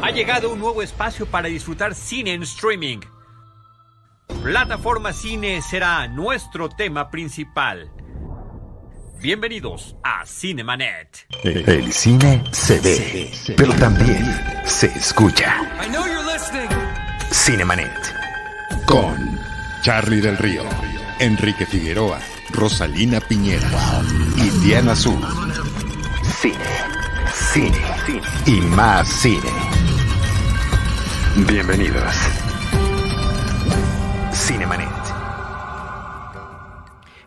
Ha llegado un nuevo espacio para disfrutar cine en streaming. Plataforma Cine será nuestro tema principal. Bienvenidos a Cinemanet. El cine se ve, pero también se escucha. Cinemanet. Con Charlie del Río, Enrique Figueroa, Rosalina Piñera y Diana Azul. Cine, cine, cine y más cine. Bienvenidos. Cinemanet.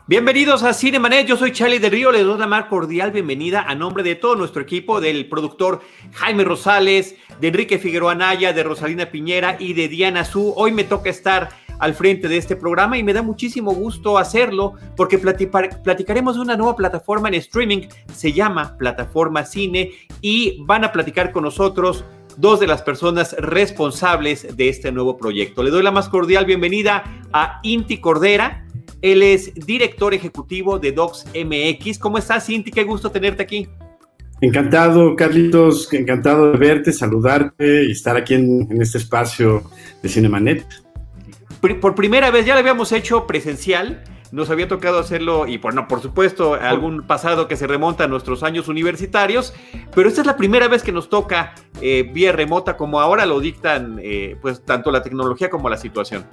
Bienvenidos a Cinemanet, yo soy Charlie del Río, les doy la más cordial bienvenida a nombre de todo nuestro equipo, del productor Jaime Rosales, de Enrique Figueroa Naya, de Rosalina Piñera y de Diana Su. Hoy me toca estar al frente de este programa y me da muchísimo gusto hacerlo porque platicaremos de una nueva plataforma en streaming, se llama Plataforma Cine y van a platicar con nosotros dos de las personas responsables de este nuevo proyecto. Le doy la más cordial bienvenida a Inti Cordera. Él es director ejecutivo de Docs MX. ¿Cómo estás, Inti? Qué gusto tenerte aquí. Encantado, Carlitos, encantado de verte, saludarte y estar aquí en, este espacio de Cinemanet. Por primera vez, ya lo habíamos hecho presencial, nos había tocado hacerlo, y por, no, por supuesto, algún pasado que se remonta a nuestros años universitarios, pero esta es la primera vez que nos toca eh, vía remota, como ahora lo dictan, eh, pues, tanto la tecnología como la situación.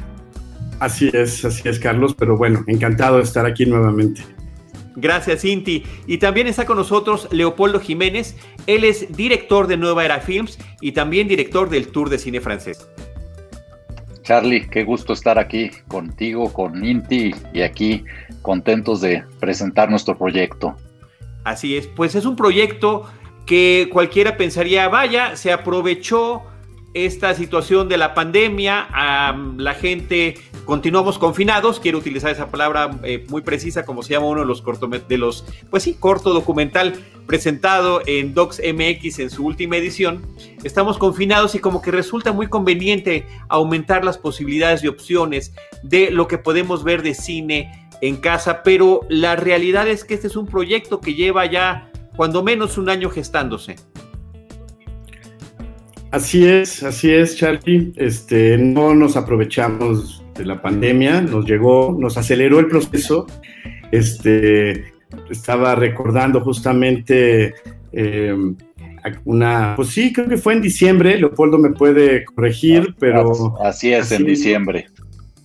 Así es, así es, Carlos, pero bueno, encantado de estar aquí nuevamente. Gracias, Cinti. Y también está con nosotros Leopoldo Jiménez. Él es director de Nueva Era Films y también director del Tour de Cine Francés. Charlie, qué gusto estar aquí contigo, con Inti y aquí contentos de presentar nuestro proyecto. Así es, pues es un proyecto que cualquiera pensaría, vaya, se aprovechó esta situación de la pandemia, la gente continuamos confinados, quiero utilizar esa palabra eh, muy precisa como se llama uno de los de los, pues sí, corto documental presentado en Docs MX en su última edición. Estamos confinados y como que resulta muy conveniente aumentar las posibilidades y opciones de lo que podemos ver de cine en casa, pero la realidad es que este es un proyecto que lleva ya cuando menos un año gestándose. Así es, así es, Charlie. Este, no nos aprovechamos de la pandemia, nos llegó, nos aceleró el proceso. Este, estaba recordando justamente eh, una, pues sí, creo que fue en diciembre. Leopoldo me puede corregir, pero así es, en diciembre.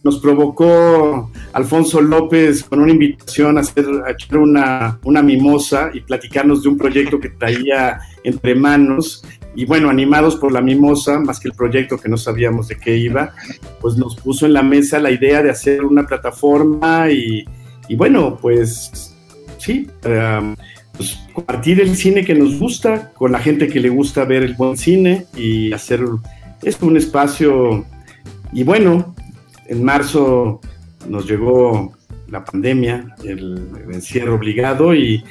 Nos provocó Alfonso López con una invitación a hacer una, una mimosa y platicarnos de un proyecto que traía entre manos y bueno, animados por la mimosa, más que el proyecto que no sabíamos de qué iba, pues nos puso en la mesa la idea de hacer una plataforma y, bueno, pues sí, pues, compartir el cine que nos gusta con la gente que le gusta ver el buen cine y hacer esto un espacio. Y bueno, en marzo nos llegó la pandemia, el, encierro obligado y,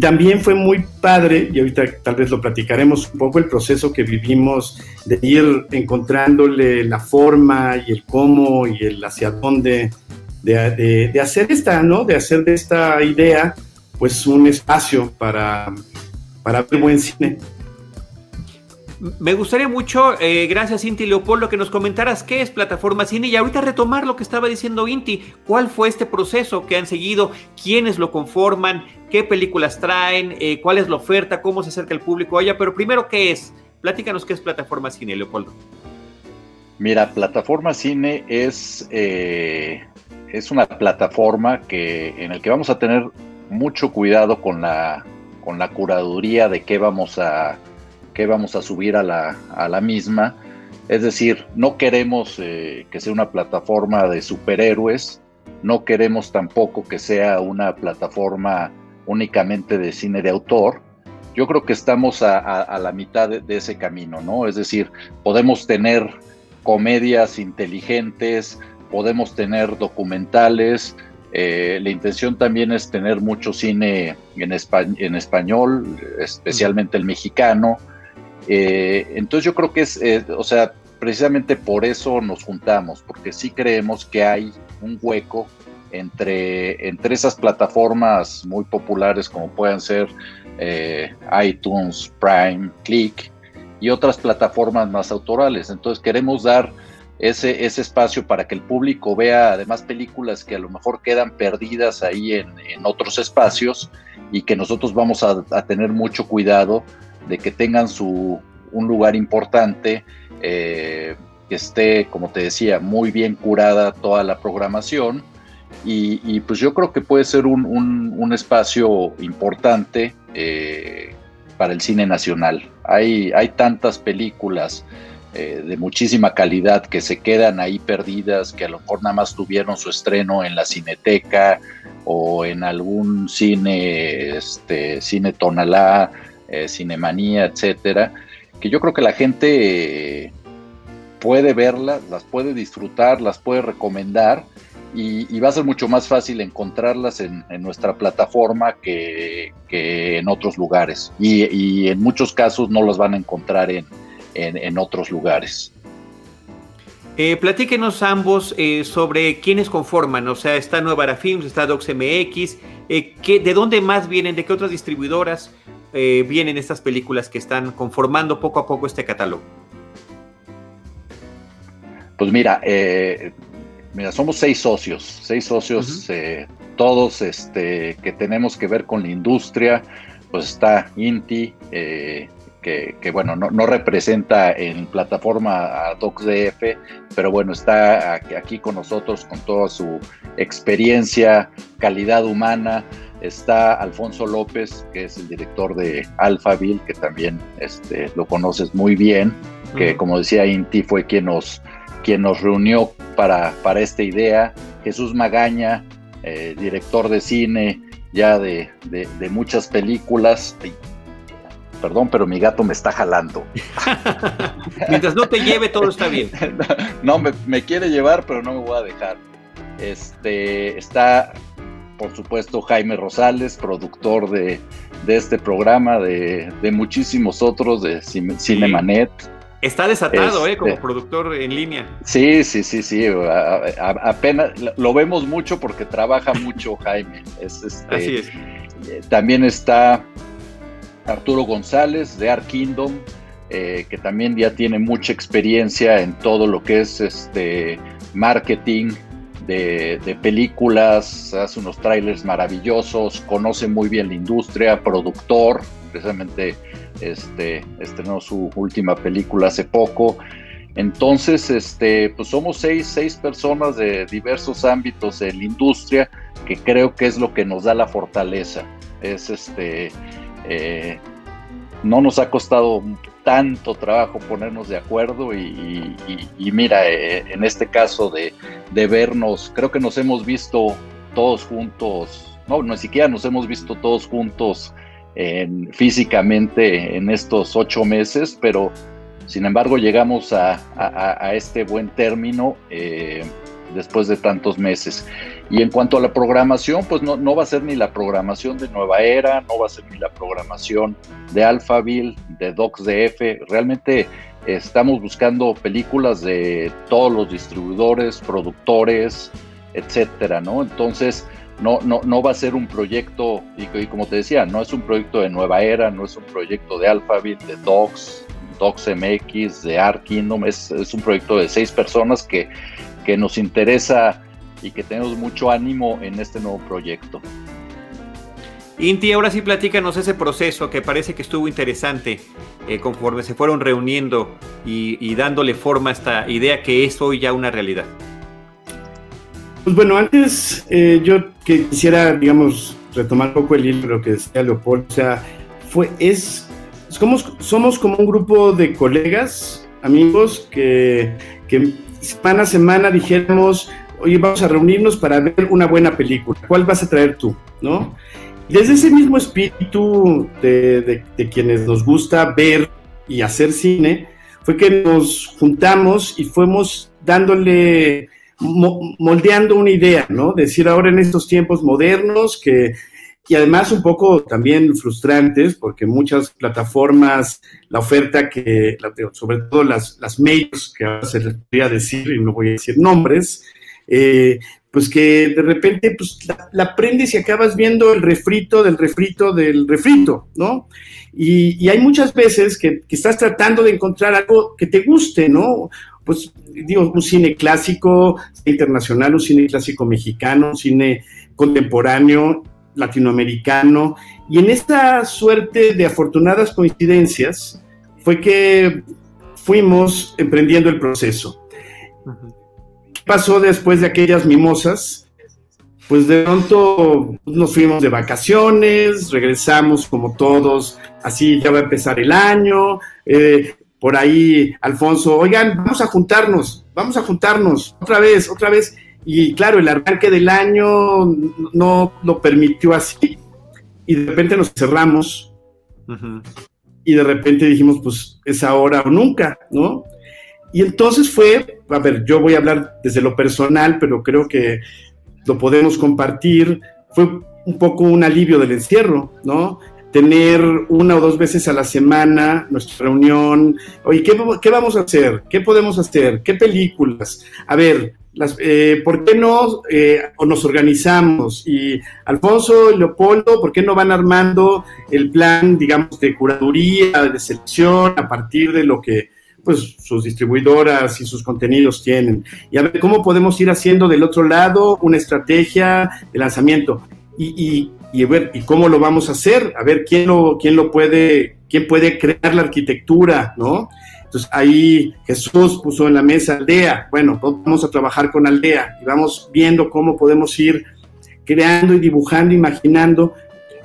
también fue muy padre, y ahorita tal vez lo platicaremos un poco, el proceso que vivimos de ir encontrándole la forma y el cómo y el hacia dónde de, de hacer esta, ¿no? De hacer de esta idea pues un espacio para, para ver buen cine. Me gustaría mucho, eh, gracias Inti Leopoldo, que nos comentaras qué es Plataforma Cine y ahorita retomar lo que estaba diciendo Inti. ¿Cuál fue este proceso que han seguido? ¿Quiénes lo conforman? ¿Qué películas traen? Eh, ¿Cuál es la oferta? ¿Cómo se acerca el público a ella? Pero primero, ¿qué es? Platícanos qué es Plataforma Cine, Leopoldo. Mira, Plataforma Cine es, eh, es una plataforma que, en la que vamos a tener mucho cuidado con la, con la curaduría de qué vamos a que vamos a subir a la, a la misma. Es decir, no queremos eh, que sea una plataforma de superhéroes, no queremos tampoco que sea una plataforma únicamente de cine de autor. Yo creo que estamos a, la mitad de, ese camino, ¿no? Es decir, podemos tener comedias inteligentes, podemos tener documentales. Eh, la intención también es tener mucho cine en, en español, especialmente el mexicano. Eh, entonces yo creo que es, eh, o sea, precisamente por eso nos juntamos, porque sí creemos que hay un hueco entre, entre esas plataformas muy populares como puedan ser eh, iTunes, Prime, Click, y otras plataformas más autorales. Entonces queremos dar ese, ese espacio para que el público vea además películas que a lo mejor quedan perdidas ahí en, otros espacios y que nosotros vamos a, tener mucho cuidado de que tengan su, un lugar importante, eh, que esté, como te decía, muy bien curada toda la programación. Y, pues yo creo que puede ser un, espacio importante eh, para el cine nacional. Hay, hay tantas películas eh, de muchísima calidad que se quedan ahí perdidas, que a lo mejor nada más tuvieron su estreno en la cineteca o en algún cine, este, cine Tonalá, eh, Cinemanía, etcétera, que yo creo que la gente eh, puede verlas, las puede disfrutar, las puede recomendar y, va a ser mucho más fácil encontrarlas en, nuestra plataforma que, en otros lugares. y, en muchos casos no las van a encontrar en, en, otros lugares. Eh, platíquenos ambos sobre quiénes conforman, o sea, está Nueva Films, está DocsMX, eh, ¿de dónde más vienen, de qué otras distribuidoras eh, vienen estas películas que están conformando poco a poco este catálogo? Pues mira, mira somos seis socios, seis socios, todos este, que tenemos que ver con la industria, pues está Inti, que, bueno, no, representa en plataforma a DocsDF, pero bueno, está aquí con nosotros con toda su experiencia, calidad humana. Está Alfonso López, que es el director de Alphaville, que también este, lo conoces muy bien, que como decía Inti fue quien nos, quien nos reunió para, para esta idea. Jesús Magaña, eh, director de cine ya de, de, de muchas películas, perdón, pero mi gato me está jalando. Mientras no te lleve, todo está bien. no, me, quiere llevar, pero no me voy a dejar. Este está, por supuesto, Jaime Rosales, productor de, este programa, de, muchísimos otros, de Cinemanet. Está desatado, ¿eh? Como este, productor en línea. Sí, sí, sí, sí. apenas lo vemos mucho porque trabaja mucho Jaime. Es, este, Así es. Eh, también está Arturo González de Art Kingdom, eh, que también ya tiene mucha experiencia en todo lo que es este marketing de, películas, hace unos trailers maravillosos, conoce muy bien la industria, productor, precisamente este, estrenó su última película hace poco. Entonces, este, pues somos seis, seis personas de diversos ámbitos en la industria, que creo que es lo que nos da la fortaleza. Es este, eh, no nos ha costado tanto trabajo ponernos de acuerdo y, mira, eh, en este caso de, vernos, creo que nos hemos visto todos juntos, no, ni siquiera nos hemos visto todos juntos físicamente en estos ocho meses, pero sin embargo llegamos a, este buen término eh, después de tantos meses. Y en cuanto a la programación, pues no, no va a ser ni la programación de Nueva Era, no va a ser ni la programación de Alphaville, de DocsDF. Realmente estamos buscando películas de todos los distribuidores, productores, etcétera, ¿no? Entonces, no, no, no va a ser un proyecto, y, como te decía, no es un proyecto de Nueva Era, no es un proyecto de Alphaville, de Docs, DocsMX, de Art Kingdom, es, es un proyecto de seis personas que, que nos interesa y que tenemos mucho ánimo en este nuevo proyecto. Inti, ahora sí platícanos ese proceso que parece que estuvo interesante eh, conforme se fueron reuniendo y, dándole forma a esta idea que es hoy ya una realidad. Pues bueno, antes eh, yo que quisiera, digamos, retomar un poco el hilo de lo que decía Leopoldo, o sea, fue, es, somos, somos como un grupo de colegas, amigos, que, que semana a semana dijéramos, oye, vamos a reunirnos para ver una buena película, ¿cuál vas a traer tú? ¿No? Desde ese mismo espíritu de, quienes nos gusta ver y hacer cine, fue que nos juntamos y fuimos dándole, moldeando una idea, ¿no? Decir ahora en estos tiempos modernos que y además un poco también frustrantes porque muchas plataformas, la oferta que, sobre todo las, las medios, que ahora se les podría decir y no voy a decir nombres, eh, pues que de repente pues, la, aprendes y acabas viendo el refrito del refrito del refrito, ¿no? Y, hay muchas veces que, que, estás tratando de encontrar algo que te guste, ¿no? Pues digo, un cine clásico internacional, un cine clásico mexicano, un cine contemporáneo, latinoamericano, y en esta suerte de afortunadas coincidencias fue que fuimos emprendiendo el proceso. ¿Qué pasó después de aquellas mimosas? Pues de pronto nos fuimos de vacaciones, regresamos como todos, así ya va a empezar el año, eh, por ahí Alfonso, oigan, vamos a juntarnos, vamos a juntarnos, otra vez, otra vez. Y claro, el arranque del año no lo permitió así. Y de repente nos cerramos. Y de repente dijimos, pues es ahora o nunca, ¿no? Y entonces fue, a ver, yo voy a hablar desde lo personal, pero creo que lo podemos compartir. Fue un poco un alivio del encierro, ¿no? Tener una o dos veces a la semana nuestra reunión. Oye, ¿qué, qué vamos a hacer? ¿Qué podemos hacer? ¿Qué películas? A ver, eh, ¿por qué no eh, nos organizamos? Y Alfonso y Leopoldo, ¿por qué no van armando el plan, digamos, de curaduría, de selección a partir de lo que pues sus distribuidoras y sus contenidos tienen? Y a ver cómo podemos ir haciendo del otro lado una estrategia de lanzamiento. Y, y, ver, ¿y cómo lo vamos a hacer? A ver quién lo, quién lo puede, quién puede crear la arquitectura, ¿no? Entonces ahí Jesús puso en la mesa aldea. Bueno, vamos a trabajar con aldea y vamos viendo cómo podemos ir creando y dibujando, imaginando,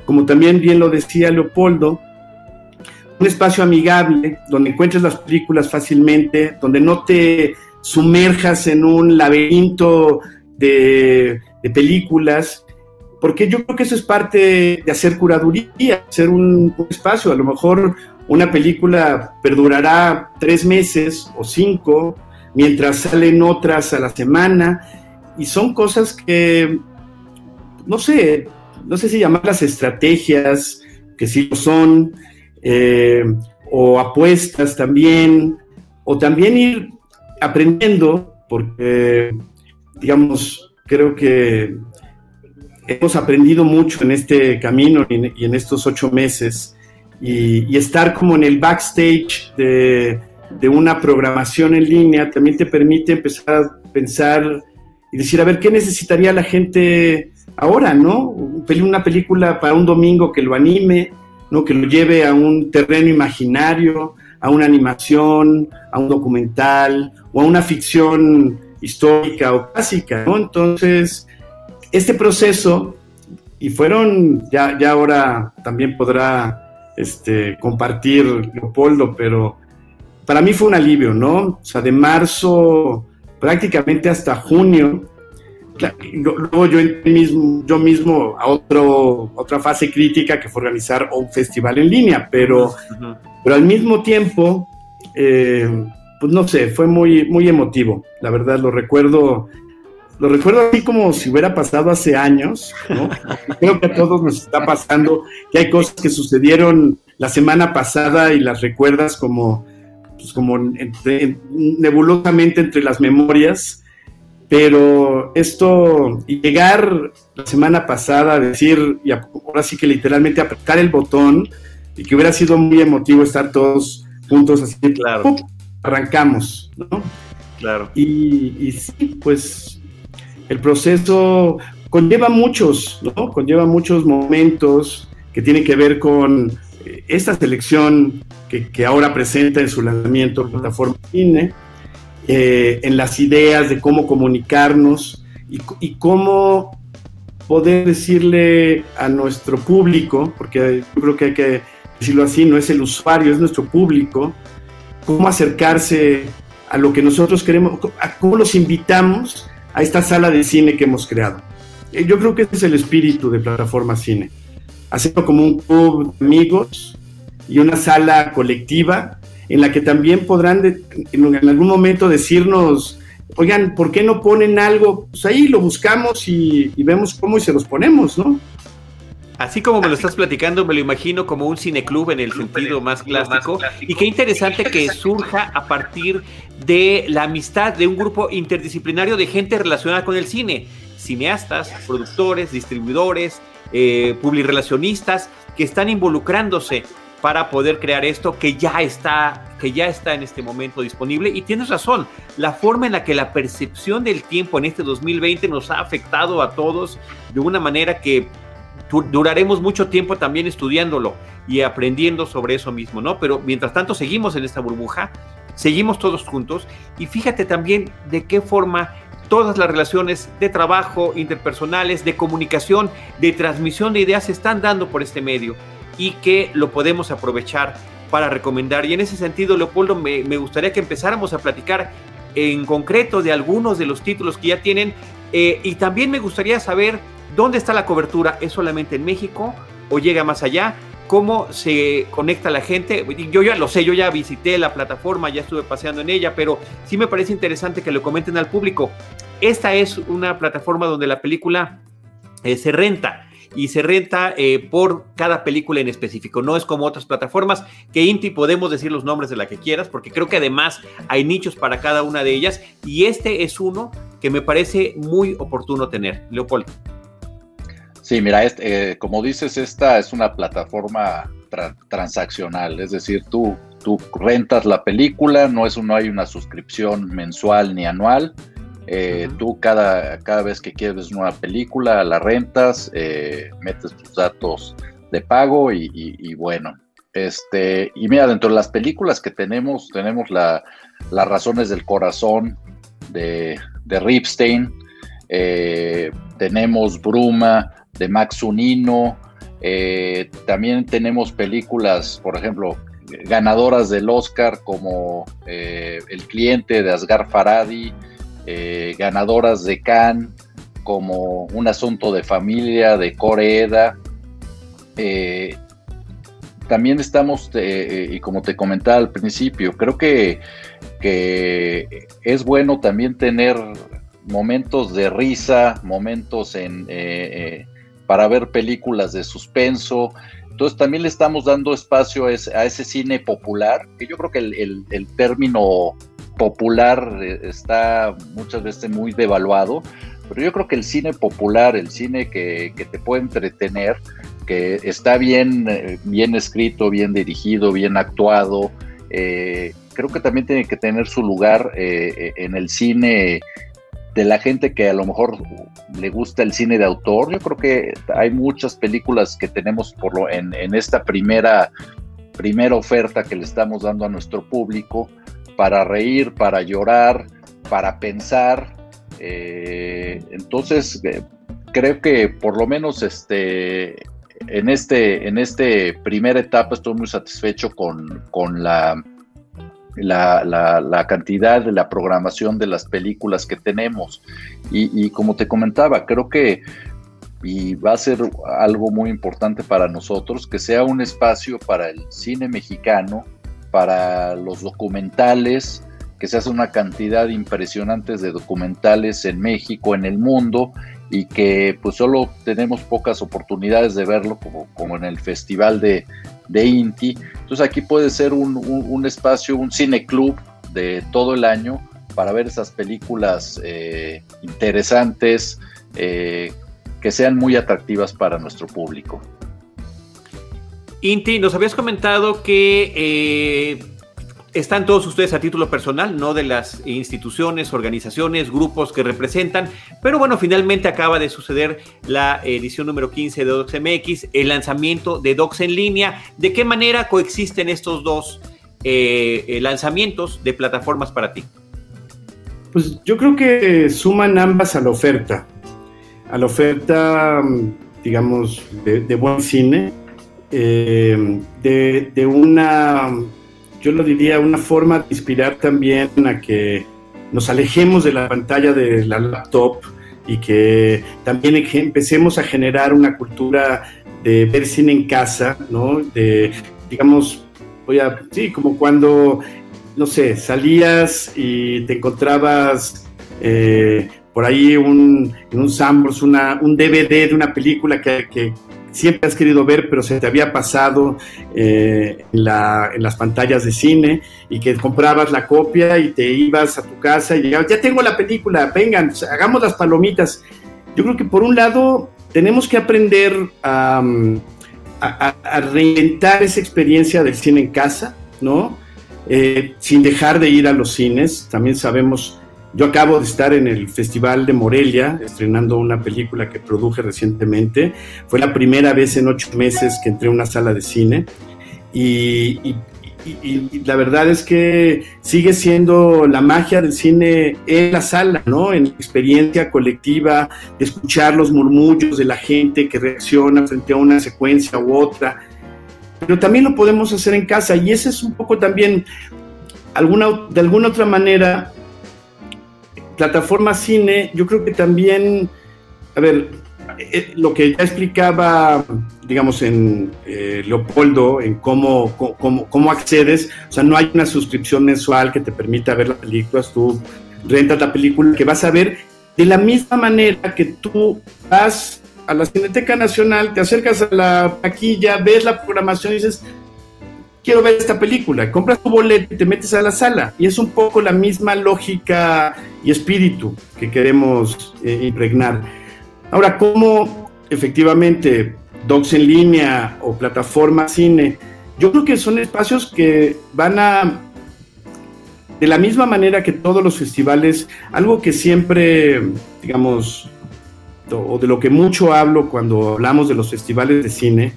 como también bien lo decía Leopoldo, un espacio amigable donde encuentres las películas fácilmente, donde no te sumerjas en un laberinto de, películas, porque yo creo que eso es parte de hacer curaduría, hacer un espacio, a lo mejor una película perdurará tres meses o cinco, mientras salen otras a la semana, y son cosas que, no sé, no sé si llamarlas estrategias, que sí lo son, eh, o apuestas también, o también ir aprendiendo, porque, digamos, creo que hemos aprendido mucho en este camino y en estos ocho meses y, estar como en el backstage de, una programación en línea también te permite empezar a pensar y decir, a ver, ¿qué necesitaría la gente ahora, no? Una película para un domingo que lo anime, ¿no? Que lo lleve a un terreno imaginario, a una animación, a un documental o a una ficción histórica o clásica, ¿no? Entonces, este proceso, y fueron, ya, ya ahora también podrá este, compartir, Leopoldo, pero para mí fue un alivio, ¿no? O sea, de marzo prácticamente hasta junio, luego yo mismo, yo mismo a otro, otra fase crítica que fue organizar un festival en línea, pero, pero al mismo tiempo, eh, pues no sé, fue muy, muy emotivo, la verdad, lo recuerdo lo recuerdo así como si hubiera pasado hace años, ¿no? Creo que a todos nos está pasando que hay cosas que sucedieron la semana pasada y las recuerdas como, pues como nebulosamente entre las memorias, pero esto, llegar la semana pasada a decir, y ahora sí que literalmente apretar el botón, y que hubiera sido muy emotivo estar todos juntos así, claro. arrancamos, ¿no? Claro. Y, y sí, pues el proceso conlleva muchos, ¿no? Conlleva muchos momentos que tienen que ver con eh, esta selección que, ahora presenta en su lanzamiento en plataforma cine, eh, en las ideas de cómo comunicarnos y, cómo poder decirle a nuestro público, porque yo creo que hay que decirlo así, no es el usuario, es nuestro público, cómo acercarse a lo que nosotros queremos, a cómo los invitamos a esta sala de cine que hemos creado. Eh, yo creo que ese es el espíritu de Plataforma Cine. Hacerlo como un club de amigos y una sala colectiva en la que también podrán en algún momento decirnos, oigan, ¿por qué no ponen algo? Pues ahí lo buscamos y, y vemos cómo y se los ponemos, ¿no? Así como me lo estás platicando, me lo imagino como un cineclub en el sentido más clásico. Y qué interesante que surja a partir de la amistad de un grupo interdisciplinario de gente relacionada con el cine. cineastas, productores, distribuidores, eh, publirelacionistas que están involucrándose para poder crear esto que ya está que ya está en este momento disponible y tienes razón, la forma en la que la percepción del tiempo en este 2020 nos ha afectado a todos de una manera que duraremos mucho tiempo también estudiándolo y aprendiendo sobre eso mismo, ¿no? Pero mientras tanto seguimos en esta burbuja, seguimos todos juntos y fíjate también de qué forma todas las relaciones de trabajo, interpersonales, de comunicación, de transmisión de ideas se están dando por este medio y que lo podemos aprovechar para recomendar. Y en ese sentido, Leopoldo, me, gustaría que empezáramos a platicar en concreto de algunos de los títulos que ya tienen eh, y también me gustaría saber dónde está la cobertura. ¿Es solamente en México o llega más allá? ¿Cómo se conecta la gente? Yo ya lo sé, yo ya visité la plataforma, ya estuve paseando en ella, pero sí me parece interesante que lo comenten al público. Esta es una plataforma donde la película eh, se renta y se renta eh, por cada película en específico. No es como otras plataformas que Inti podemos decir los nombres de la que quieras, porque creo que además hay nichos para cada una de ellas y este es uno que me parece muy oportuno tener. Leopoldo. Sí, mira, este, eh, como dices, esta es una plataforma transaccional, es decir, tú, tú rentas la película, no, es, no hay una suscripción mensual ni anual, eh, tú cada, cada vez que quieres una película, la rentas, eh, metes tus datos de pago y, bueno. Este, y mira, dentro de las películas que tenemos, tenemos la, las razones del corazón de, de Ripstein, eh, tenemos Bruma de Max Unino, también tenemos películas, por ejemplo, ganadoras del Oscar como El cliente de Asgar Faradi, eh, ganadoras de Cannes, como Un asunto de familia de Coreeda. Eh, también estamos, eh, y como te comentaba al principio, creo que, que es bueno también tener momentos de risa, momentos en, para ver películas de suspenso. Entonces también le estamos dando espacio a ese, cine popular, que yo creo que el, el término popular eh, está muchas veces muy devaluado, pero yo creo que el cine popular, el cine que, te puede entretener, que está bien, eh, bien escrito, bien dirigido, bien actuado, eh, creo que también tiene que tener su lugar en el cine de la gente que a lo mejor le gusta el cine de autor. Yo creo que hay muchas películas que tenemos por lo, en, en esta primera, primera oferta que le estamos dando a nuestro público para reír, para llorar, para pensar. Eh, entonces, eh, creo que por lo menos este, en, este, en este primera etapa estoy muy satisfecho con, la, la, cantidad de la programación de las películas que tenemos. Y, y, como te comentaba, creo que y va a ser algo muy importante para nosotros, que sea un espacio para el cine mexicano, para los documentales, que se hace una cantidad impresionante de documentales en México, en el mundo, y que pues solo tenemos pocas oportunidades de verlo, como, en el Festival de, de, Inti. Entonces aquí puede ser un, espacio, un cine club de todo el año para ver esas películas eh, interesantes, eh, que sean muy atractivas para nuestro público. Inti, nos habías comentado que eh, están todos ustedes a título personal, no de las instituciones, organizaciones, grupos que representan, pero bueno, finalmente acaba de suceder la edición número 15 de DocsMX, el lanzamiento de Docs en línea. ¿De qué manera coexisten estos dos eh, eh, lanzamientos de plataformas para ti? Pues yo creo que suman ambas a la oferta, a la oferta, digamos, de buen cine eh, de, una, yo lo diría, una forma de inspirar también a que nos alejemos de la pantalla de la laptop y que también empecemos a generar una cultura de ver cine en casa, ¿no? De, digamos, voy a, sí, como cuando, no sé, salías y te encontrabas eh, por ahí un, en un Sambors, una, un DVD de una película que, que, siempre has querido ver, pero se te había pasado eh, en, las pantallas de cine y que comprabas la copia y te ibas a tu casa y llegabas, ya tengo la película, vengan, hagamos las palomitas. yo creo que por un lado tenemos que aprender a, a, reinventar esa experiencia del cine en casa, ¿no? Eh, sin dejar de ir a los cines. También sabemos, yo acabo de estar en el Festival de Morelia, estrenando una película que produje recientemente. Fue la primera vez en ocho meses que entré a una sala de cine. y, y, la verdad es que sigue siendo la magia del cine en la sala, ¿no? En experiencia colectiva, escuchar los murmullos de la gente que reacciona frente a una secuencia u otra. Pero también lo podemos hacer en casa y ese es un poco también, alguna, de alguna otra manera, plataforma cine, yo creo que también, a ver, eh, lo que ya explicaba, digamos, en eh, Leopoldo, en cómo, cómo, cómo, accedes, o sea, no hay una suscripción mensual que te permita ver las películas, tú rentas la película que vas a ver. De la misma manera que tú vas a la Cineteca Nacional, te acercas a la taquilla, ves la programación y dices, quiero ver esta película, compras tu boleto y te metes a la sala. Y es un poco la misma lógica y espíritu que queremos eh, impregnar. Ahora, ¿cómo efectivamente docs en línea o plataforma cine? Yo creo que son espacios que van a, de la misma manera que todos los festivales, algo que siempre, digamos, o de lo que mucho hablo cuando hablamos de los festivales de cine,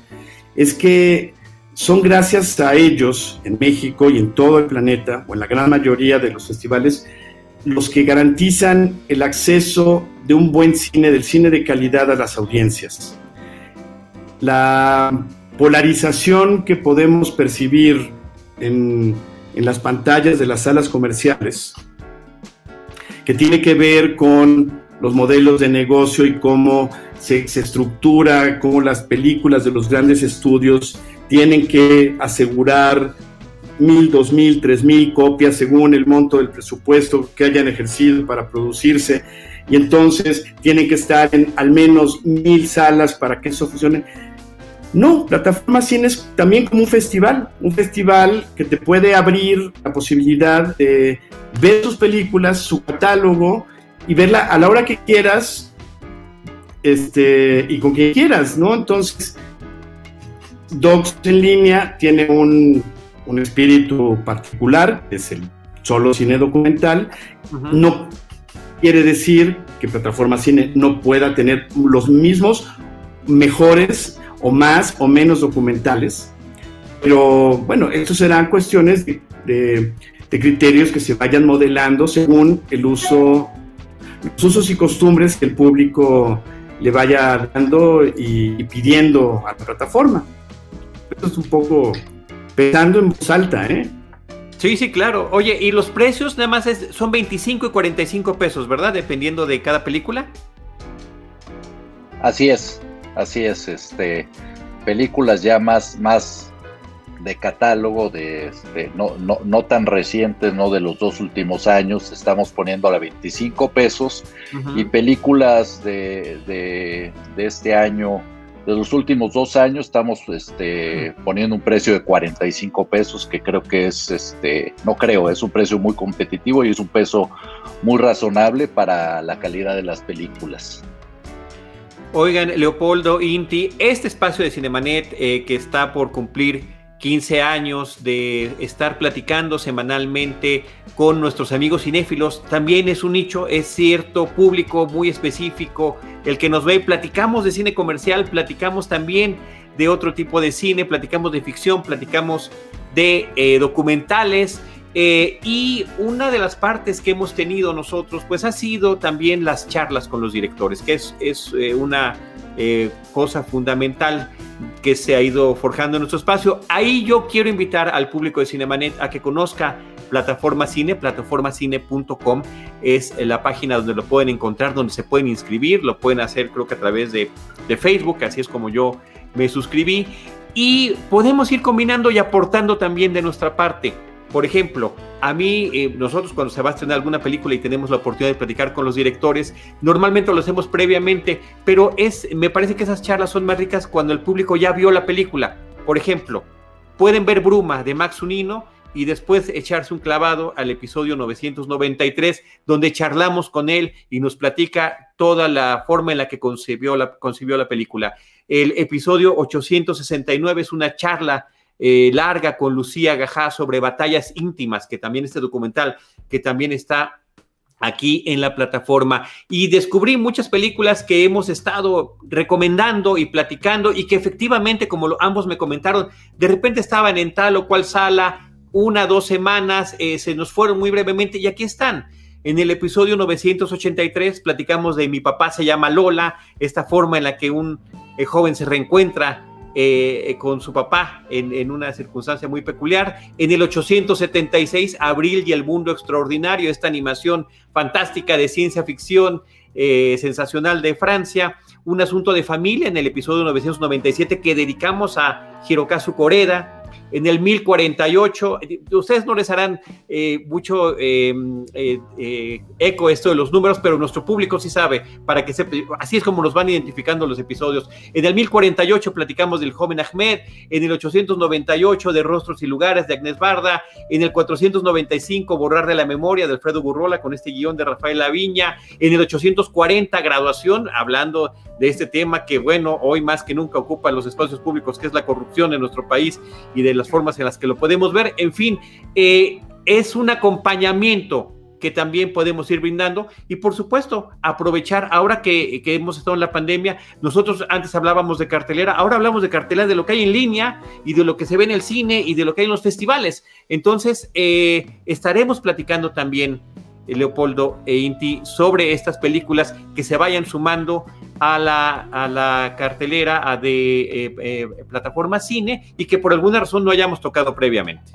es que son gracias a ellos en México y en todo el planeta, o en la gran mayoría de los festivales, los que garantizan el acceso de un buen cine, del cine de calidad a las audiencias. La polarización que podemos percibir en, las pantallas de las salas comerciales, que tiene que ver con los modelos de negocio y cómo se, se, estructura, cómo las películas de los grandes estudios tienen que asegurar mil, dos mil, tres mil copias según el monto del presupuesto que hayan ejercido para producirse y entonces tienen que estar en al menos mil salas para que eso funcione. No, Plataforma Cine es también como un festival, un festival que te puede abrir la posibilidad de ver sus películas, su catálogo y verla a la hora que quieras este, y con quien quieras, ¿no? Entonces, Docs en línea tiene un un espíritu particular, es el solo cine documental. No quiere decir que Plataforma Cine no pueda tener los mismos, mejores o más o menos documentales. Pero bueno, estos serán cuestiones de, criterios que se vayan modelando según el uso, los usos y costumbres que el público le vaya dando y, y pidiendo a la plataforma. Esto es un poco pensando en voz alta, ¿eh? Sí, sí, claro. Oye, y los precios nada más son 25 y 45 pesos, ¿verdad? Dependiendo de cada película. Así es, así es. Este, películas ya más, más de catálogo, de este, no, no, no tan recientes, no de los dos últimos años, estamos poniendo a la 25 pesos. Y películas de, de, de este año de los últimos dos años estamos este, poniendo un precio de 45 pesos, que creo que es, este, no creo, es un precio muy competitivo y es un peso muy razonable para la calidad de las películas. Oigan, Leopoldo, Inti, este espacio de Cinemanet eh, que está por cumplir 15 años de estar platicando semanalmente con nuestros amigos cinéfilos. También es un nicho, es cierto público muy específico el que nos ve. Platicamos de cine comercial, platicamos también de otro tipo de cine, platicamos de ficción, platicamos de eh, documentales. Eh, y una de las partes que hemos tenido nosotros, pues ha sido también las charlas con los directores, que es, es eh, una cosa fundamental que se ha ido forjando en nuestro espacio. Ahí yo quiero invitar al público de Cinemanet a que conozca Plataforma Cine, plataformacine.com es la página donde lo pueden encontrar, donde se pueden inscribir, lo pueden hacer creo que a través de, de Facebook, así es como yo me suscribí. Y podemos ir combinando y aportando también de nuestra parte. Por ejemplo, a mí, eh, nosotros cuando se va a estrenar alguna película y tenemos la oportunidad de platicar con los directores, normalmente lo hacemos previamente, pero es, me parece que esas charlas son más ricas cuando el público ya vio la película. Por ejemplo, pueden ver Bruma de Max Unino y después echarse un clavado al episodio 993, donde charlamos con él y nos platica toda la forma en la que concibió la, concibió la película. El episodio 869 es una charla eh, larga con Lucía Gajá sobre batallas íntimas, que también este documental, que también está aquí en la plataforma y descubrí muchas películas que hemos estado recomendando y platicando y que efectivamente, como ambos me comentaron, de repente estaban en tal o cual sala una, dos semanas, eh, se nos fueron muy brevemente y aquí están. En el episodio 983 platicamos de Mi papá se llama Lola, esta forma en la que un eh, joven se reencuentra eh, con su papá en, una circunstancia muy peculiar. En el 876, Abril y el Mundo Extraordinario, esta animación fantástica de ciencia ficción sensacional de Francia. Un asunto de familia en el episodio 997 que dedicamos a Hirokazu Koreda en el 1048. Ustedes no les harán eh, mucho eh, eh, eco esto de los números, pero nuestro público sí sabe, para que sepa, así es como nos van identificando los episodios. En el 1048 platicamos del joven Ahmed, en el 898 de Rostros y Lugares de Agnes Barda, en el 495 Borrar de la Memoria de Alfredo Burrola con este guion de Rafael Laviña, en el 840 Graduación, hablando de este tema que, bueno, hoy más que nunca ocupa los espacios públicos, que es la corrupción en nuestro país y de las formas en las que lo podemos ver. En fin, eh, es un acompañamiento que también podemos ir brindando y por supuesto aprovechar ahora que, hemos estado en la pandemia, nosotros antes hablábamos de cartelera, ahora hablamos de cartelera de lo que hay en línea y de lo que se ve en el cine y de lo que hay en los festivales. Entonces eh, estaremos platicando también Leopoldo e Inti sobre estas películas que se vayan sumando a la, a la cartelera de eh, eh, plataforma cine y que por alguna razón no hayamos tocado previamente.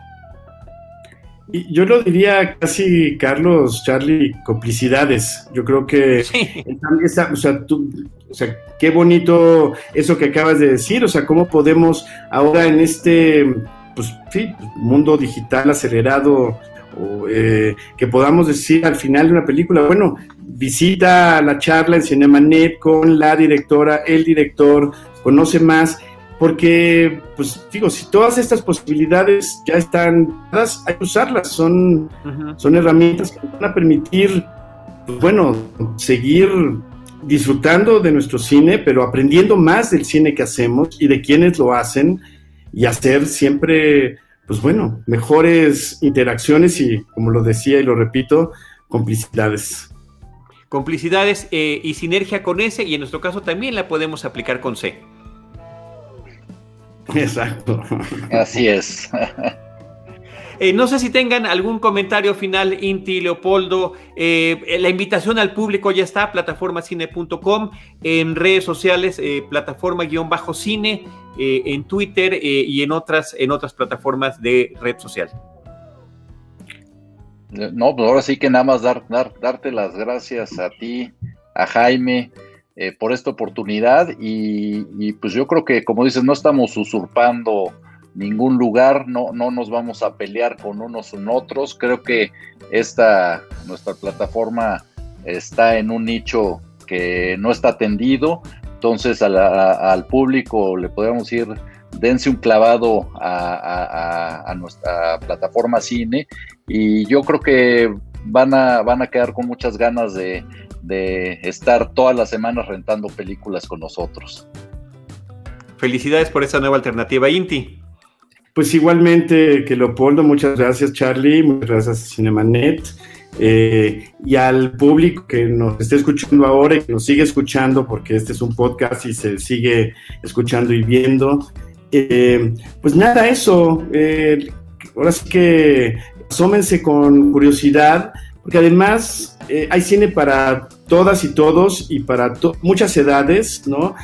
Y yo lo diría casi, Carlos, Charlie, complicidades. Yo creo que o, sea, tú, o sea, qué bonito eso que acabas de decir. O sea, cómo podemos ahora en este pues, sí, mundo digital acelerado, o, eh, que podamos decir al final de una película, bueno, visita la charla en Cinemanet con la directora, el director, conoce más, porque, pues digo, si todas estas posibilidades ya están dadas, hay que usarlas, son, son herramientas que van a permitir, pues, bueno, seguir disfrutando de nuestro cine, pero aprendiendo más del cine que hacemos y de quienes lo hacen y hacer siempre pues bueno, mejores interacciones y, como lo decía y lo repito, complicidades. Complicidades eh, y sinergia con S y en nuestro caso también la podemos aplicar con C. Exacto. Así es. Eh, no sé si tengan algún comentario final, Inti, Leopoldo. Eh, la invitación al público ya está, plataformacine.com, en redes sociales, eh, plataforma-cine, en Twitter y en otras, en otras plataformas de red social. No, pues ahora sí que nada más dar, darte las gracias a ti, a Jaime, por esta oportunidad y, y, pues yo creo que, como dices, no estamos usurpando ningún lugar, no, no nos vamos a pelear con unos con otros. Creo que esta, nuestra plataforma está en un nicho que no está atendido, entonces al público le podemos ir, dense un clavado a, nuestra plataforma cine y yo creo que van a, van a quedar con muchas ganas de, de estar todas las semanas rentando películas con nosotros. Felicidades por esa nueva alternativa, Inti. Pues igualmente que Leopoldo, muchas gracias Charlie, muchas gracias Cinemanet eh, y al público que nos esté escuchando ahora y que nos sigue escuchando porque este es un podcast y se sigue escuchando y viendo. Eh, pues nada, eso. Eh, ahora sí que asómense con curiosidad porque además hay cine para todas y todos y para muchas edades, ¿no?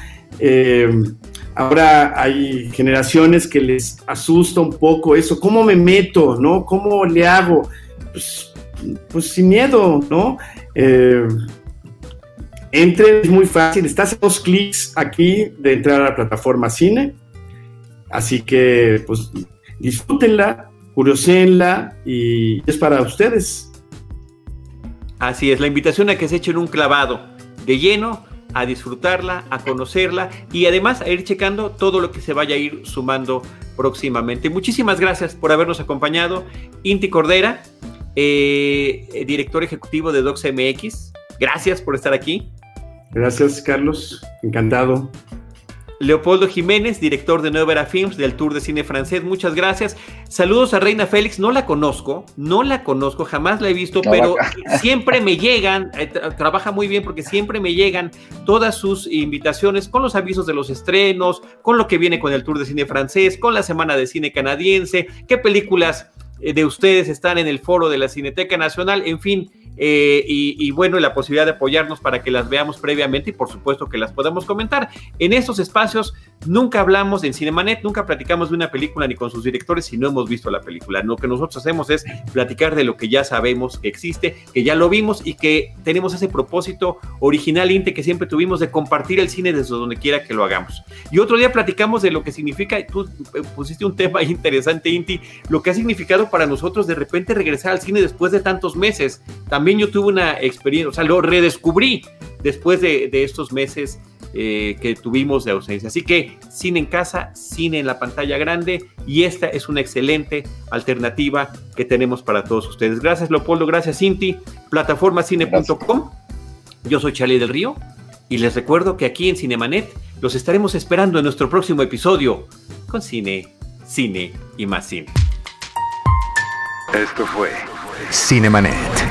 Ahora hay generaciones que les asusta un poco eso, ¿cómo me meto? ¿No? ¿Cómo le hago? Pues, pues sin miedo, ¿no? Eh, entre, es muy fácil, estás a dos clics aquí de entrar a la plataforma cine, así que pues disfrútenla, curioseenla y es para ustedes. Así es, la invitación a que se echen un clavado de lleno a disfrutarla, a conocerla y además a ir checando todo lo que se vaya a ir sumando próximamente. Muchísimas gracias por habernos acompañado. Inti Cordera, eh, director ejecutivo de DocsMX, gracias por estar aquí. Gracias, Carlos. Encantado. Leopoldo Jiménez, director de Nueva Era Films del Tour de Cine Francés, muchas gracias. Saludos a Reina Félix, no la conozco, no la conozco, jamás la he visto, pero siempre me llegan, eh, trabaja muy bien porque siempre me llegan todas sus invitaciones con los avisos de los estrenos, con lo que viene con el Tour de Cine Francés, con la Semana de Cine Canadiense, qué películas eh, de ustedes están en el foro de la Cineteca Nacional, en fin eh, y, bueno, la posibilidad de apoyarnos para que las veamos previamente y por supuesto que las podamos comentar. En estos espacios nunca hablamos en Cinemanet, nunca platicamos de una película ni con sus directores si no hemos visto la película. Lo que nosotros hacemos es platicar de lo que ya sabemos que existe, que ya lo vimos y que tenemos ese propósito original, Inte, que siempre tuvimos de compartir el cine desde donde quiera que lo hagamos. Y otro día platicamos de lo que significa, tú eh, pusiste un tema interesante, Inti, lo que ha significado para nosotros de repente regresar al cine después de tantos meses. También yo tuve una experiencia, o sea, lo redescubrí después de, estos meses eh, que tuvimos de ausencia. Así que cine en casa, cine en la pantalla grande y esta es una excelente alternativa que tenemos para todos ustedes. Gracias Leopoldo, gracias Cinti, plataformacine.com. Yo soy Charlie del Río y les recuerdo que aquí en Cinemanet los estaremos esperando en nuestro próximo episodio con cine, cine y más cine. Esto fue Cinemanet